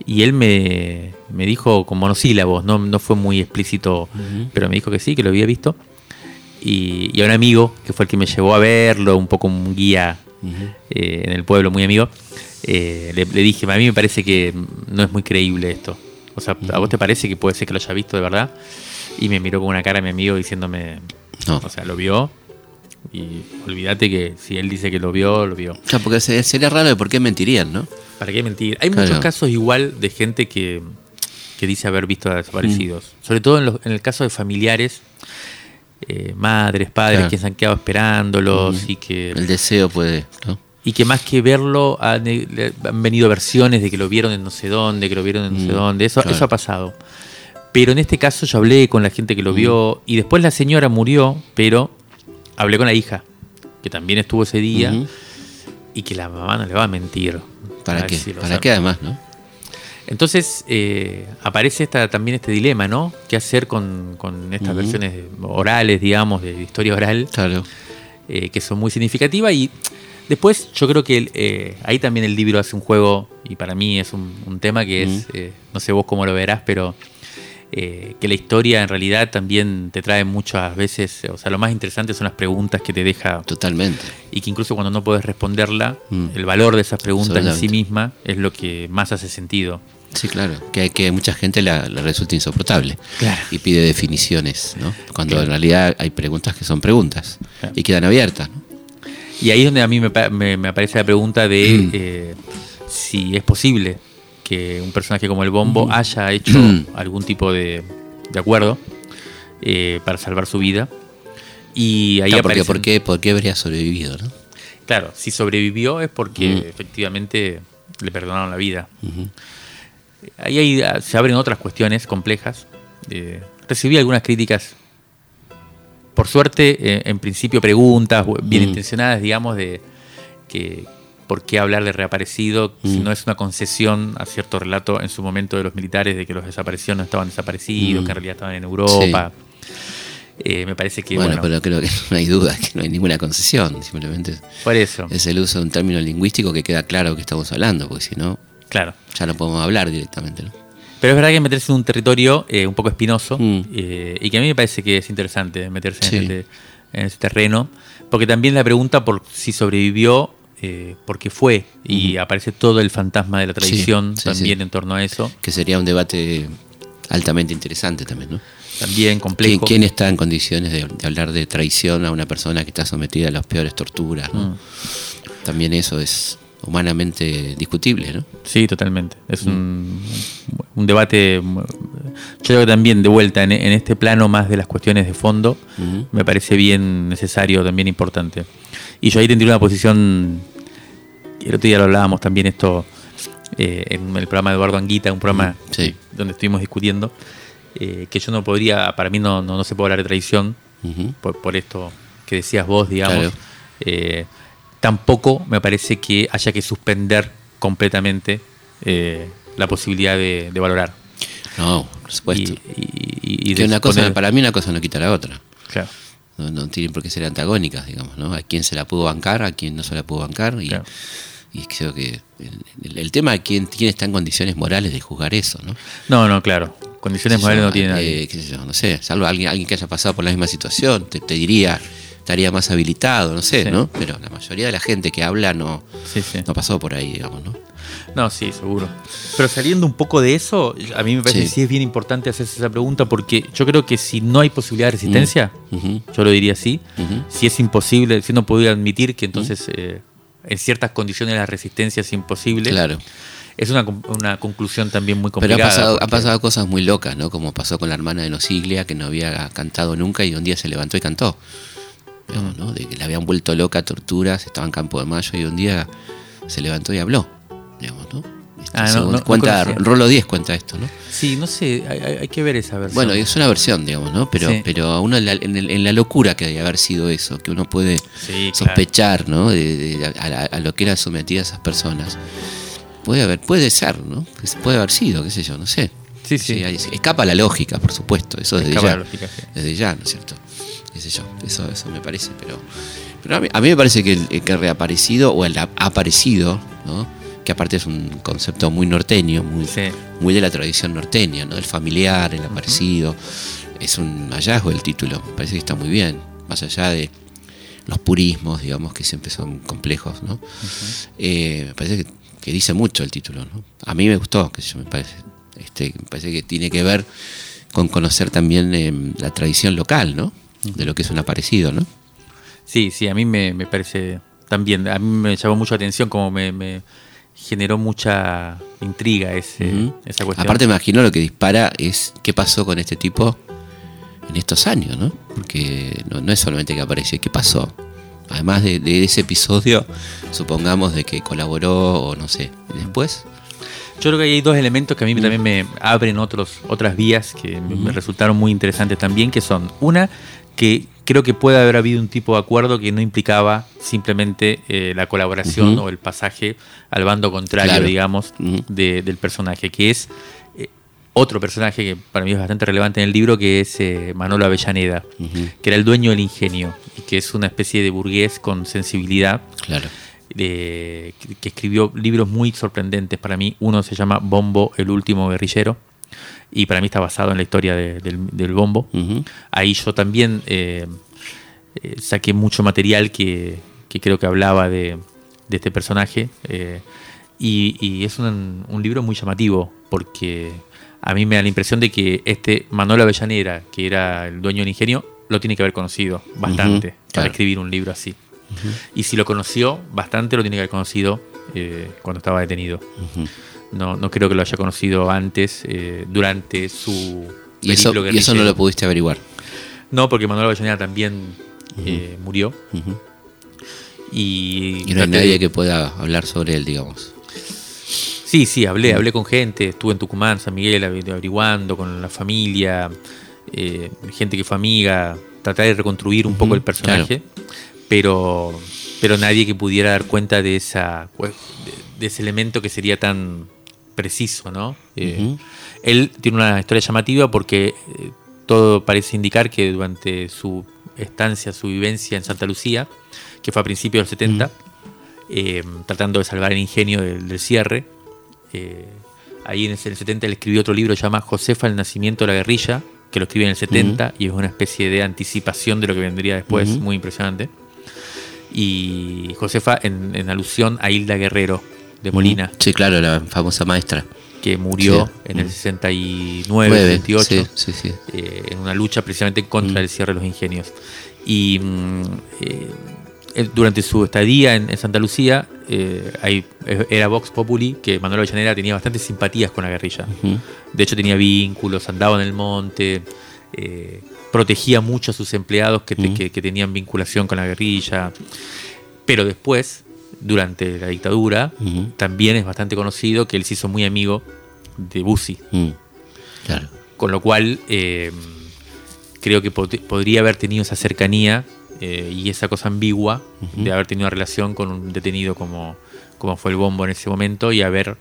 y él me, me dijo con monosílabos, no, no fue muy explícito, pero me dijo que sí, que lo había visto. Y, y a un amigo, que fue el que me llevó a verlo, un poco un guía eh, en el pueblo, muy amigo, eh, le, le dije, a mí me parece que no es muy creíble esto. O sea, ¿a vos te parece que puede ser que lo haya visto de verdad? Y me miró con una cara mi amigo diciéndome, No. o sea, lo vio. Y olvídate que si él dice que lo vio, lo vio. Claro, porque se- sería raro de por qué mentirían, ¿no? ¿Para qué mentir? Hay Claro. muchos casos igual de gente que, que dice haber visto a desaparecidos. Sobre todo en, los- en el caso de familiares, eh, madres, padres Claro. que se han quedado esperándolos y que El deseo puede, ¿no? y que más que verlo han, venido versiones de que lo vieron en no sé dónde, que lo vieron en no sé Mm, dónde. Eso, claro. eso ha pasado. Pero en este caso yo hablé con la gente que lo Mm. vio y después la señora murió, pero hablé con la hija, que también estuvo ese día y que la mamá no le va a mentir. ¿Para qué? ¿Para qué además, no? Entonces eh, aparece esta, también este dilema, ¿no? ¿Qué hacer con, con estas versiones orales, digamos, de historia oral? Claro. eh, que son muy significativas. Y después yo creo que eh, ahí también el libro hace un juego, y para mí es un, un tema que es, eh, no sé vos cómo lo verás, pero eh, que la historia en realidad también te trae muchas veces, o sea, lo más interesante son las preguntas que te deja Totalmente. y que incluso cuando no puedes responderla, Mm. el valor de esas preguntas en sí misma es lo que más hace sentido. Sí, claro. Que, que a mucha gente la, la resulta insoportable. Claro. Y pide definiciones, ¿no? Cuando Claro. en realidad hay preguntas que son preguntas. Claro. Y quedan abiertas, ¿no? Y ahí es donde a mí me- me aparece la pregunta de Mm. eh, si es posible que un personaje como el Bombo haya hecho algún tipo de, de acuerdo eh, para salvar su vida. Y ahí Claro, porque ¿por qué, ¿por qué habría sobrevivido, no? Claro, si sobrevivió es porque Mm. efectivamente le perdonaron la vida. Ahí hay- ah, se abren otras cuestiones complejas. Eh, recibí algunas críticas, por suerte, eh, en principio preguntas bien Mm. intencionadas, digamos, de que por qué hablar de reaparecido si Mm. no es una concesión a cierto relato en su momento de los militares de que los desaparecidos no estaban desaparecidos, Mm. que en realidad estaban en Europa. Eh, me parece que, bueno, bueno, pero creo que [LAUGHS] no hay duda, que no hay ninguna concesión. Simplemente por eso, es el uso de un término lingüístico que queda claro que estamos hablando, porque si no, claro. ya no podemos hablar directamente, ¿no? Pero es verdad que meterse en un territorio eh, un poco espinoso Mm. eh, y que a mí me parece que es interesante meterse Sí. en, ese, en ese terreno, porque también la pregunta por si sobrevivió, eh, por qué fue, y aparece todo el fantasma de la tradición sí, también sí. en torno a eso, Que sería un debate altamente interesante también, ¿no? también ¿Quién, complejo. quién está en condiciones de, de hablar de traición a una persona que está sometida a las peores torturas? ¿no? Mm. También eso es humanamente discutible, ¿no? Sí, totalmente. Mm. Es un, un debate, mm, yo creo que también de vuelta en, en este plano más de las cuestiones de fondo, me parece bien necesario, también importante. Y yo ahí tendría una posición, el otro día lo hablábamos también esto eh, en el programa de Eduardo Anguita, un programa Sí. donde estuvimos discutiendo, eh, que yo no podría, para mí no, no, no se puede hablar de traición, por, por esto que decías vos, digamos. Claro. Eh, tampoco me parece que haya que suspender completamente la posibilidad de, de valorar. No, por supuesto. y- y- y que una cosa, para mí una cosa no quita la otra. Claro, No, no tienen por qué ser antagónicas, digamos, ¿no? A quién se la pudo bancar, a quién no se la pudo bancar. Y, Claro. Y creo que el, el tema es quién, quién está en condiciones morales de juzgar eso, ¿no? No, no, claro. Condiciones morales yo, no tiene eh, nadie. qué sé yo, no sé, salvo alguien, alguien que haya pasado por la misma situación, te, te diría, estaría más habilitado, no sé, Sí. ¿no? Pero la mayoría de la gente que habla no, Sí, sí. no pasó por ahí, digamos, ¿no? No, sí, seguro. Pero saliendo un poco de eso, a mí me parece Sí. que sí es bien importante hacerse esa pregunta porque yo creo que si no hay posibilidad de resistencia, Ujú, yo lo diría así, si es imposible, si no pudiera admitir que entonces eh, en ciertas condiciones la resistencia es imposible, Claro. es una, una conclusión también muy Pero ha complicada. pasado, ha pasado cosas muy locas, ¿no? Como pasó con la hermana de Nosiglia, que no había cantado nunca y un día se levantó y cantó. Digamos, ¿no? De que la habían vuelto loca torturas, estaba en Campo de Mayo y un día se levantó y habló. Digamos, ¿no? Este, Ah, no, no- cuenta. Rolo 10 cuenta esto, ¿no? Sí, no sé, hay, hay- que ver esa versión. Bueno, es una versión, digamos, ¿no? Pero, Sí. pero a uno en la, en el- en la locura que debe haber sido eso, que uno puede Sí, claro. sospechar, ¿no? De, de- a, la- a lo que eran sometidas esas personas. Puede haber, puede ser, ¿no? Puede haber sido, qué sé yo, no sé. Sí, sí. hay- escapa la lógica, por supuesto, eso desde Escapa ya. la lógica, sí. Desde ya, ¿no es cierto? Qué sé yo, eso, eso me parece, pero, pero a, mí, a mí me parece que el, el que ha reaparecido, o el ha aparecido, ¿no? Que aparte es un concepto muy norteño, muy, Sí. muy de la tradición norteña, ¿no? El familiar, el aparecido. Es un hallazgo el título, me parece que está muy bien, más allá de los purismos, digamos, que siempre son complejos, ¿no? Eh, me parece que, que dice mucho el título, ¿no? A mí me gustó, que yo me parece, este, me parece que tiene que ver con conocer también eh, la tradición local, ¿no? De lo que es un aparecido, ¿no? Sí, sí, a mí me, me parece también, a mí me llamó mucho la atención, como me, me generó mucha intriga ese, esa cuestión. Aparte me imagino lo que dispara es qué pasó con este tipo en estos años, ¿no? Porque no, no es solamente que apareció, ¿qué pasó? Además de, de ese episodio, supongamos de que colaboró o no sé, ¿y después. Yo creo que hay dos elementos que a mí también me abren otros, otras vías que me resultaron muy interesantes también, que son, una, que creo que puede haber habido un tipo de acuerdo que no implicaba simplemente eh, la colaboración o el pasaje al bando contrario, Claro. digamos, de- del personaje, que es eh, otro personaje que para mí es bastante relevante en el libro, que es eh, Manolo Avellaneda, que era el dueño del ingenio y que es una especie de burgués con sensibilidad Claro. que escribió libros muy sorprendentes para mí. Uno se llama Bombo, el último guerrillero, y para mí está basado en la historia de- del, del Bombo. Ujú. Ahí yo también eh, eh, saqué mucho material que, que creo que hablaba de, de este personaje. eh, y, y es un, un libro muy llamativo, porque a mí me da la impresión de que este Manolo Avellaneda, que era el dueño del ingenio, lo tiene que haber conocido bastante Ujú, para claro. escribir un libro así. Y si lo conoció, bastante lo tiene que haber conocido eh, cuando estaba detenido. No, no creo que lo haya conocido antes, eh, durante su Y eso, y eso no lo pudiste averiguar. No, porque Manuel Avellaneda también eh, murió. Y, Y no hay de- nadie que pueda hablar sobre él, digamos. Sí, sí, hablé, hablé con gente, estuve en Tucumán, San Miguel, aver- averiguando con la familia, eh, gente que fue amiga, tratar de reconstruir un poco el personaje, pero, pero nadie que pudiera dar cuenta de, esa, de, de ese elemento que sería tan preciso, ¿no? Eh. Él tiene una historia llamativa porque eh, todo parece indicar que durante su estancia, su vivencia en Santa Lucía, que fue a principios del 70, eh, tratando de salvar el ingenio del, del cierre, eh, ahí en el, en el 70 él escribió otro libro llamado Josefa, el nacimiento de la guerrilla, que lo escribe en el 70 y es una especie de anticipación de lo que vendría después, muy impresionante. Y Josefa en, en alusión a Hilda Guerrero de Molina, Sí, claro, la famosa maestra. que murió Sí. en el Mm. 69, Nueve, 68 Sí, sí, sí. eh, en una lucha precisamente contra Mm. el cierre de los ingenios. Y mm, eh, él, durante su estadía en, en Santa Lucía, eh, ahí, eh, era Vox Populi, que Manuel Avellaneda tenía bastantes simpatías con la guerrilla. De hecho, tenía vínculos, andaba en el monte, eh, protegía mucho a sus empleados que, te- Mm. que- que tenían vinculación con la guerrilla. Pero después, durante la dictadura, también es bastante conocido que él se hizo muy amigo de Bussi. Mm. Claro. Con lo cual, eh, creo que pod- podría haber tenido esa cercanía eh, y esa cosa ambigua de haber tenido una relación con un detenido como, como fue el bombo en ese momento y haber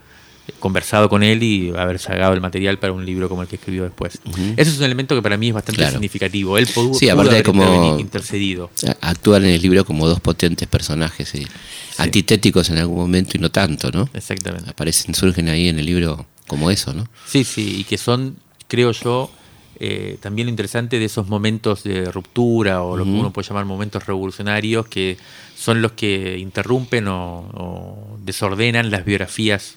conversado con él y haber sacado el material para un libro como el que escribió después. Ese es un elemento que para mí es bastante Claro. significativo. Él pudo, Sí, pudo haber como- intercedido. Actúan en el libro como dos potentes personajes, eh, antitéticos en algún momento y no tanto, ¿no? Exactamente. Aparecen, surgen ahí en el libro como eso, ¿no? Sí, sí, y que son, creo yo, eh, también lo interesante de esos momentos de ruptura o lo que uno puede llamar momentos revolucionarios que son los que interrumpen o, o desordenan las biografías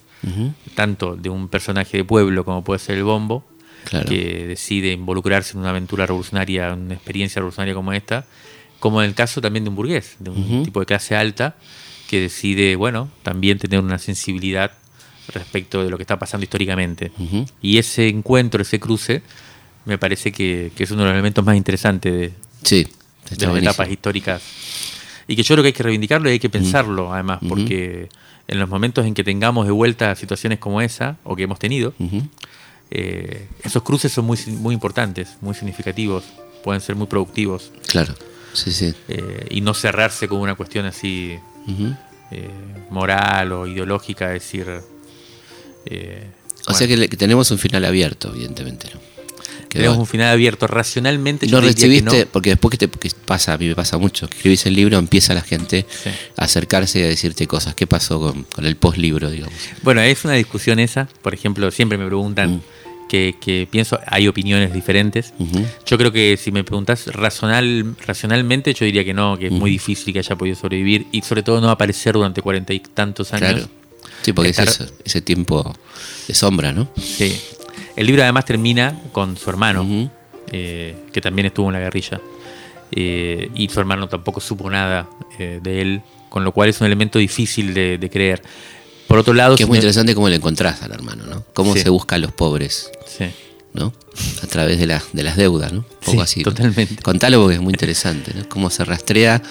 tanto de un personaje de pueblo como puede ser el bombo, Claro. que decide involucrarse en una aventura revolucionaria, en una experiencia revolucionaria como esta, como en el caso también de un burgués, de un tipo de clase alta, que decide, bueno, también tener una sensibilidad respecto de lo que está pasando históricamente. Y ese encuentro, ese cruce, me parece que, que es uno de los elementos más interesantes de, Sí, de las buenísimo. etapas históricas. Y que yo creo que hay que reivindicarlo y hay que pensarlo, además, porque en los momentos en que tengamos de vuelta situaciones como esa, o que hemos tenido, eh, esos cruces son muy, muy importantes, muy significativos, pueden ser muy productivos, Claro, sí, sí. eh, y no cerrarse con una cuestión así eh, moral o ideológica, es decir... eh, O sea que, le- que tenemos un final abierto, evidentemente, ¿no? Que tenemos va- un final abierto. Racionalmente yo no que recibiste, no. porque después que te que pasa, a mí me pasa mucho, que escribís el libro, empieza la gente Sí. a acercarse y a decirte cosas. ¿Qué pasó con, con el post-libro, digamos? Bueno, es una discusión esa. Por ejemplo, siempre me preguntan que, que pienso, hay opiniones diferentes. Yo creo que si me preguntas racional, racionalmente, yo diría que no, que es muy difícil que haya podido sobrevivir y sobre todo no aparecer durante cuarenta y tantos años. Claro. Sí, porque es eso, ese tiempo de sombra, ¿no? Sí. El libro además termina con su hermano, eh, que también estuvo en la guerrilla. Eh, y su hermano tampoco supo nada eh, de él, con lo cual es un elemento difícil de, de creer. Por otro lado, Que es muy interesante cómo le encontrás al hermano, ¿no? Cómo Sí. se busca a los pobres, Sí. ¿no? A través de, la- de las deudas, ¿no? Un poco Sí, así. ¿no? totalmente. Contalo porque es muy interesante, ¿no? Cómo se rastrea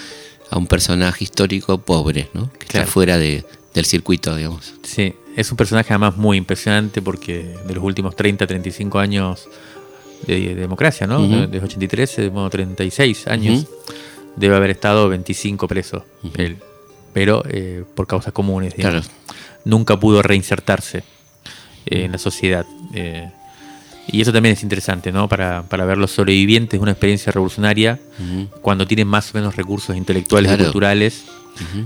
a un personaje histórico pobre, ¿no? Que Claro. está fuera de, del circuito, digamos. Sí, es un personaje además muy impresionante porque de los últimos 30, 35 años de, de democracia, ¿no? Ujú. De- Desde 83, de modo 36 años, debe haber estado 25 presos él, pero eh, por causas comunes, digamos. Claro. Nunca pudo reinsertarse eh, en la sociedad. eh, y eso también es interesante, ¿no? Para, para ver los sobrevivientes de una experiencia revolucionaria, cuando tienen más o menos recursos intelectuales y culturales,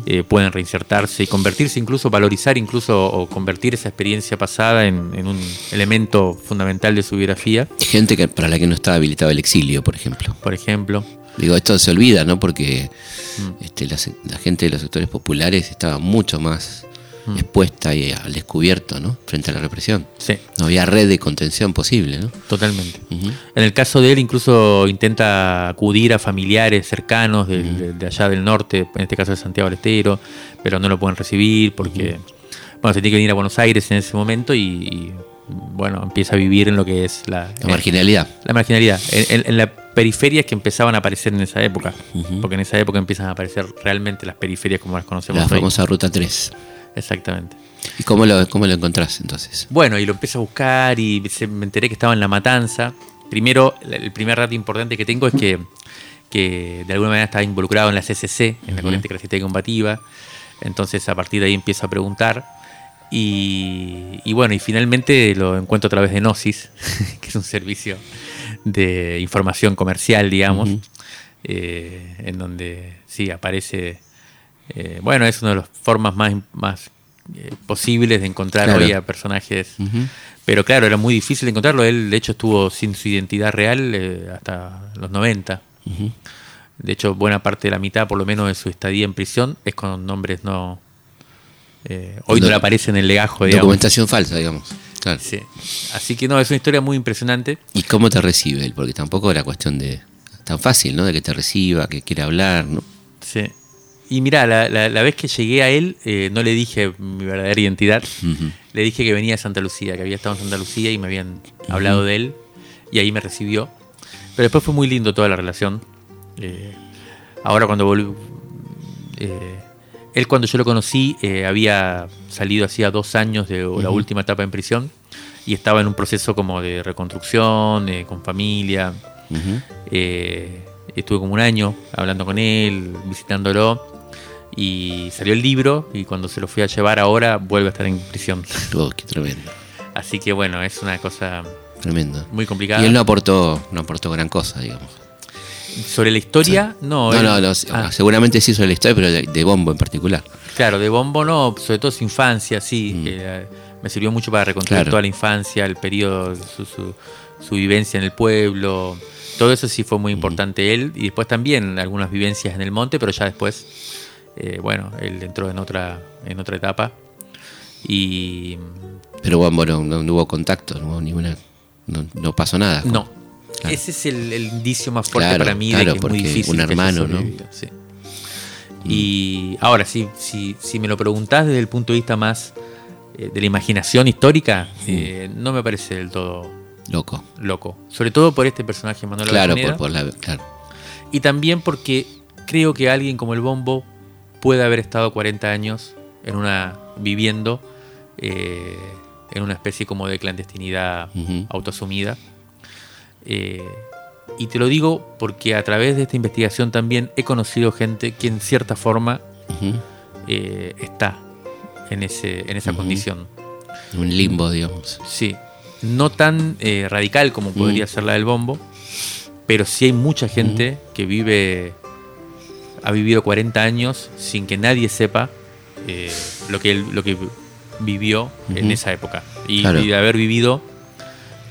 eh, pueden reinsertarse y convertirse incluso, valorizar incluso o convertir esa experiencia pasada en, en un elemento fundamental de su biografía, Gente que, para la que no estaba habilitado el exilio, por ejemplo. por ejemplo. Digo, esto se olvida, ¿no? Porque Mm. este, la gente de los sectores populares estaba mucho más Mm. expuesta y al descubierto, ¿no? Frente a la represión. Sí, No había red de contención posible, ¿no? totalmente. En el caso de él, incluso intenta acudir a familiares cercanos de, de allá del norte, en este caso de Santiago del Estero, pero no lo pueden recibir porque, bueno, se tiene que venir a Buenos Aires en ese momento y, y, bueno, empieza a vivir en lo que es la, La marginalidad. La marginalidad. En, en, en las periferias que empezaban a aparecer en esa época. Porque en esa época empiezan a aparecer realmente las periferias como las conocemos La hoy. famosa Ruta 3. Exactamente. ¿Y cómo lo, cómo lo encontrás entonces? Bueno, y lo empiezo a buscar y se- me enteré que estaba en La Matanza. Primero, el primer dato importante que tengo es que, que de alguna manera estaba involucrado en la CCC, en la Corriente Clasista y Combativa. Entonces, a partir de ahí empiezo a preguntar. Y, y bueno, y finalmente lo encuentro a través de Gnosis, [LAUGHS] que es un servicio de información comercial, digamos, eh, en donde sí aparece. Eh, bueno, es una de las formas más, más eh, posibles de encontrar Claro. hoy a personajes. Pero claro, era muy difícil encontrarlo. Él, de hecho, estuvo sin su identidad real eh, hasta los 90. De hecho, buena parte de la mitad, por lo menos, de su estadía en prisión es con nombres no. eh, hoy no, No- le aparece en el legajo, digamos. Documentación falsa, digamos. Claro. Sí. Así que no, es una historia muy impresionante. ¿Y cómo te recibe él? Porque tampoco era cuestión de tan fácil, ¿no? De que te reciba, que quiera hablar, ¿no? Sí. Y mira, la, la- la vez que llegué a él, eh, no le dije mi verdadera identidad. Le dije que venía de Santa Lucía, que había estado en Santa Lucía y me habían hablado de él. Y ahí me recibió. Pero después fue muy lindo toda la relación. Eh, ahora cuando volví... eh, él cuando yo lo conocí había salido hacía dos años de la última etapa en prisión y estaba en un proceso como de reconstrucción, eh, con familia. Eh, estuve como un año hablando con él, visitándolo. Y salió el libro y cuando se lo fui a llevar ahora vuelve a estar en prisión. Oh, qué tremendo. Así que bueno, es una cosa Tremendo. muy complicada. Y él no aportó, no aportó gran cosa, digamos. Sobre la historia, no. No, él- no, no, Ah, seguramente sí sobre la historia, pero de, de Bombo en particular. Claro, de Bombo no, sobre todo su infancia, sí. Mm. eh, me sirvió mucho para reconstruir Claro. toda la infancia, el periodo, su, su- su vivencia en el pueblo. Todo eso sí fue muy importante él. Y después también algunas vivencias en el monte, pero ya después, eh, bueno, él entró en otra, en otra etapa. Y Pero Bombo no, no- no hubo contacto, no hubo ninguna. No, no pasó nada. no. Claro. Ese es el, el indicio más fuerte Claro, para mí claro, de que es muy difícil. un hermano, ¿no? Mm. sí. Y ahora, si, si, si me lo preguntás desde el punto de vista más eh, de la imaginación histórica, eh, no me parece del todo Loco. loco. Sobre todo por este personaje Manuel Claro, por, por la. Claro. Y también porque creo que alguien como el Bombo puede haber estado 40 años en una viviendo eh, en una especie como de clandestinidad Ujú. autoasumida. Eh, y te lo digo porque a través de esta investigación también he conocido gente que en cierta forma eh, está en, ese, en esa Ujú. condición. Un limbo, digamos. Sí, no tan eh, radical como podría Mm. ser la del bombo, pero sí hay mucha gente que vive, ha vivido 40 años sin que nadie sepa eh, lo, que él- lo que vivió en esa época. Y, Claro. y de haber vivido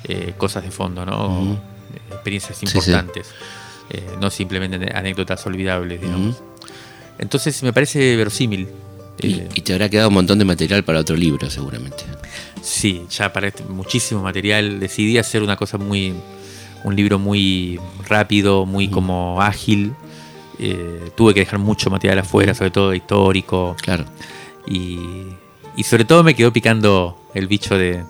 eh, cosas de fondo, ¿no? Eh, Experiencias sí. importantes. no simplemente anécdotas olvidables, digamos. Entonces me parece verosímil. Y, y te habrá quedado un montón de material para otro libro, seguramente. Sí, ya para este- muchísimo material. Decidí hacer una cosa muy. un libro muy rápido, muy como ágil. Eh, tuve que dejar mucho material afuera, sobre todo histórico. Claro. Y, y sobre todo me quedó picando el bicho de,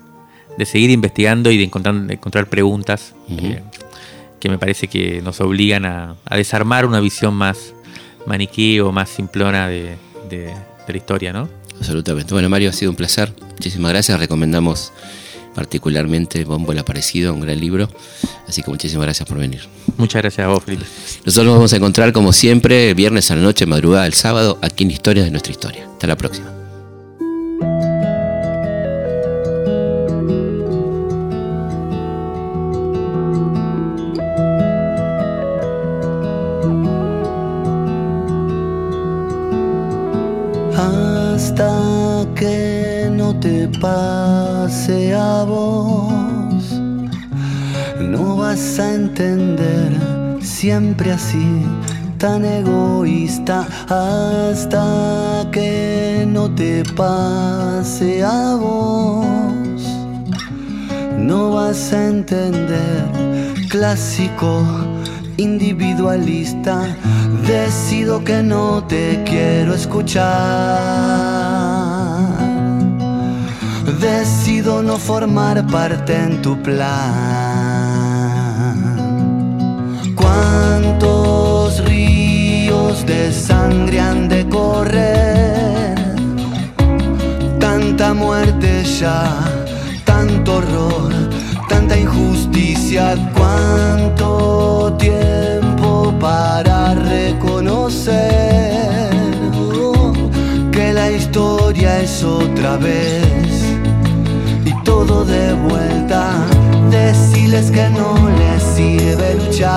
de seguir investigando y de encontrar, de encontrar preguntas eh, que me parece que nos obligan a, a desarmar una visión más maniqueo, más simplona de, de- de la historia, ¿no? Absolutamente. Bueno, Mario, ha sido un placer. Muchísimas gracias. Recomendamos particularmente Bombo el Aparecido, un gran libro. Así que muchísimas gracias por venir. Muchas gracias a vos, Felipe. Nosotros nos vamos a encontrar como siempre, viernes a la noche, madrugada el sábado, aquí en Historias de nuestra historia. Hasta la próxima. Te pase a vos. No vas a entender siempre así, tan egoísta, hasta que no te pase a vos. No vas a entender, clásico, individualista, decido que no te quiero escuchar. Decido no formar parte en tu plan. ¿Cuántos ríos de sangre han de correr? Tanta muerte ya, tanto horror, tanta injusticia, cuánto tiempo para reconocer que la historia es otra vez Deciles que no les sirve luchar.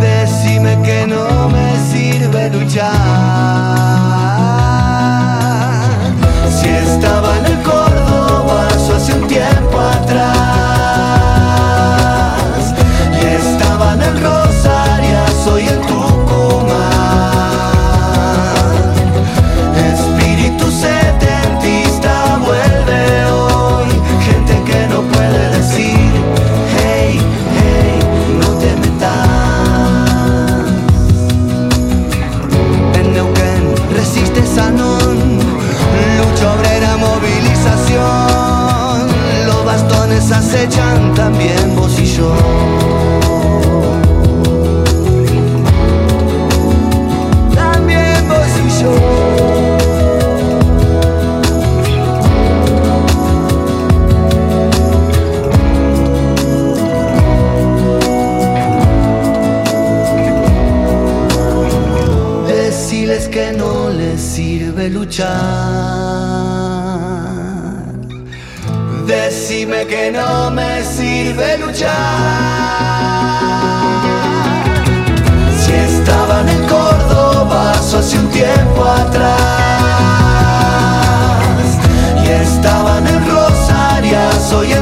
Decime que no me sirve luchar. que no les sirve luchar. Decime que no me sirve luchar. Si estaban en Córdoba hace un tiempo atrás y estaban en Rosaria hoy en